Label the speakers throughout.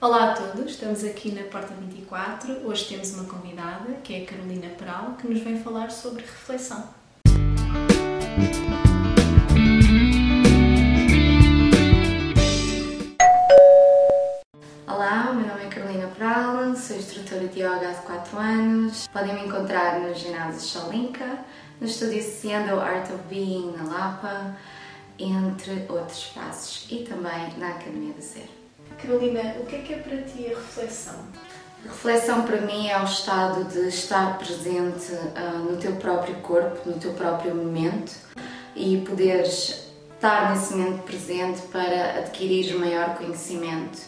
Speaker 1: Olá a todos, estamos aqui na Porta 24. Hoje temos uma convidada, que é a Carolina Peral, que nos vem falar sobre reflexão.
Speaker 2: Olá, meu nome é Carolina Peral, sou instrutora de yoga há 4 anos. Podem me encontrar no ginásio Shalinka, no estúdio Siendo Art of Being na Lapa, entre outros espaços, e também na Academia do Ser.
Speaker 1: Carolina, o que é que é para ti a reflexão?
Speaker 2: A reflexão para mim é o estado de estar presente uh, no teu próprio corpo, no teu próprio momento e poderes estar nesse momento presente para adquirir maior conhecimento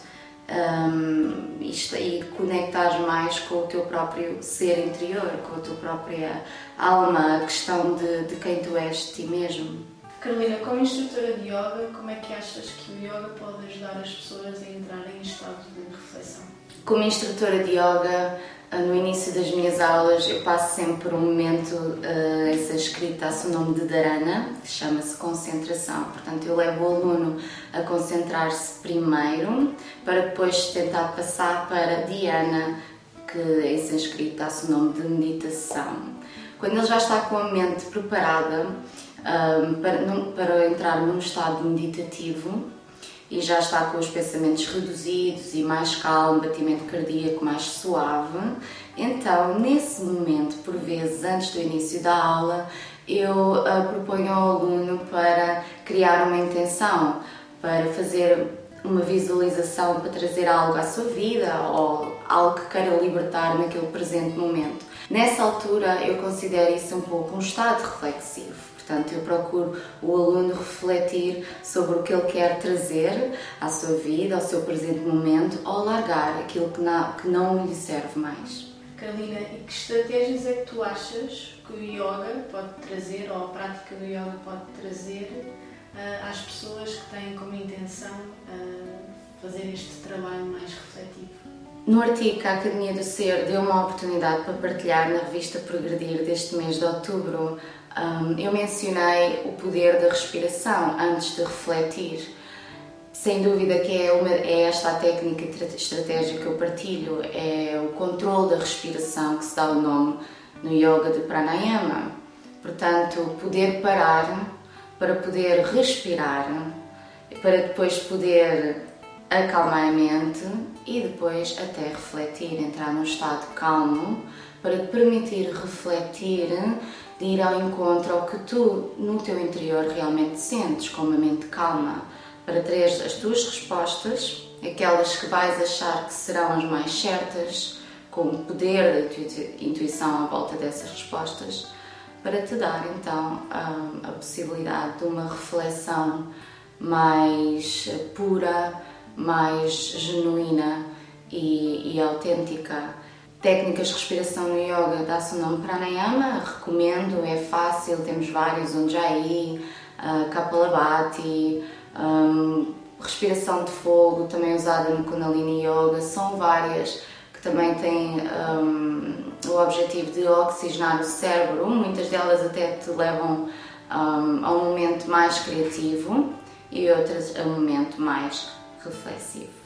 Speaker 2: um, e, e conectar mais com o teu próprio ser interior, com a tua própria alma, a questão de, de quem tu és de ti mesmo.
Speaker 1: Carolina, como instrutora de yoga, como é que achas que o yoga pode ajudar as pessoas a entrarem em estado de reflexão?
Speaker 2: Como instrutora de yoga, ah, no início das minhas aulas eu passo sempre por um momento, uh, essa escrita a seu nome de Dharana, que chama-se concentração. Portanto, eu levo o aluno a concentrar-se primeiro, para depois tentar passar para Dhyana, que essa escrita a seu nome de meditação. Quando ele já está com a mente preparada, para, num, para entrar num estado meditativo e já está com os pensamentos reduzidos e mais calmo, batimento cardíaco mais suave. Então, nesse momento, por vezes antes do início da aula, eu uh, proponho ao aluno para criar uma intenção, para fazer uma visualização para trazer algo à sua vida ou algo que queira libertar naquele presente momento. Nessa altura, eu considero isso um pouco um estado reflexivo Portanto, eu procuro o aluno refletir sobre o que ele quer trazer à sua vida, ao seu presente momento, ou largar aquilo que não, que não lhe serve mais.
Speaker 1: Carolina, e que estratégias é que tu achas que o yoga pode trazer, ou a prática do yoga pode trazer uh, às pessoas que têm como intenção uh, fazer este trabalho mais refletivo?
Speaker 2: No artigo que a Academia do Ser deu uma oportunidade para partilhar na revista Progredir deste mês de outubro um, eu mencionei o poder da respiração antes de refletir. Sem dúvida que é, uma, é esta a técnica e estratégia que eu partilho, é o controle da respiração que se dá o nome no yoga de pranayama. Portanto, poder parar para poder respirar, para depois poder acalmar a mente e depois até refletir, entrar num estado calmo para te permitir refletir de ir ao encontro ao que tu, no teu interior, realmente sentes, com uma mente calma, para teres as tuas respostas, aquelas que vais achar que serão as mais certas, com o poder da tua intuição à volta dessas respostas, para te dar então a, a possibilidade de uma reflexão mais pura, mais genuína e, e autêntica. Técnicas de respiração no yoga dá-se o nome Pranayama, recomendo, é fácil, temos vários, Ujjayi, uh, Kapalabhati, um, respiração de fogo, também usada no Kundalini Yoga, são várias que também têm um, o objetivo de oxigenar o cérebro, muitas delas até te levam um, a um momento mais criativo e outras a um momento mais reflexivo.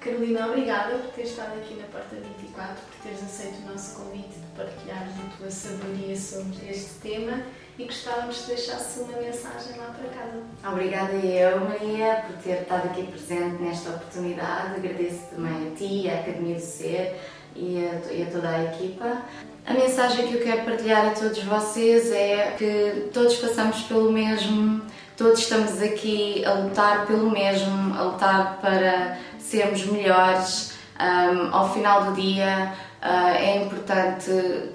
Speaker 1: Carolina, obrigada por ter estado aqui na Porta 24, por teres aceito o nosso convite de partilhares a tua sabedoria sobre este tema e gostávamos de deixasse uma mensagem lá para casa.
Speaker 2: Obrigada eu, Maria, por ter estado aqui presente nesta oportunidade. Agradeço também a ti, à Academia do Ser e a, e a toda a equipa. A mensagem que eu quero partilhar a todos vocês é que todos passamos pelo mesmo, todos estamos aqui a lutar pelo mesmo, a lutar para sermos melhores. Um, ao final do dia uh, é importante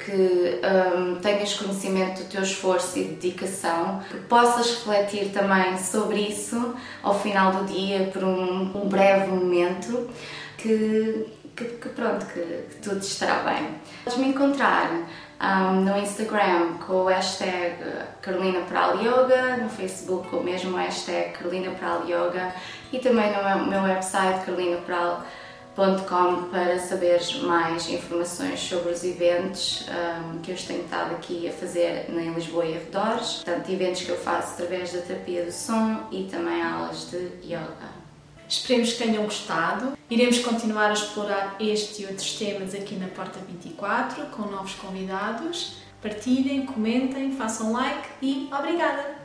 Speaker 2: que um, tenhas conhecimento do teu esforço e dedicação, que possas refletir também sobre isso ao final do dia por um, um breve momento, que, que, que pronto, que, que, tudo estará bem. Podes me encontrar um, no Instagram com o hashtag Carolina Pral Yoga, no Facebook com o mesmo hashtag Carolina Pral Yoga e também no meu website carolinaperal.com para saberes mais informações sobre os eventos um, que eu tenho estado aqui a fazer em Lisboa e arredores, portanto, eventos que eu faço através da terapia do som e também aulas de yoga.
Speaker 1: Esperemos que tenham gostado. Iremos continuar a explorar este e outros temas aqui na Porta 24 com novos convidados. Partilhem, comentem, façam like e obrigada!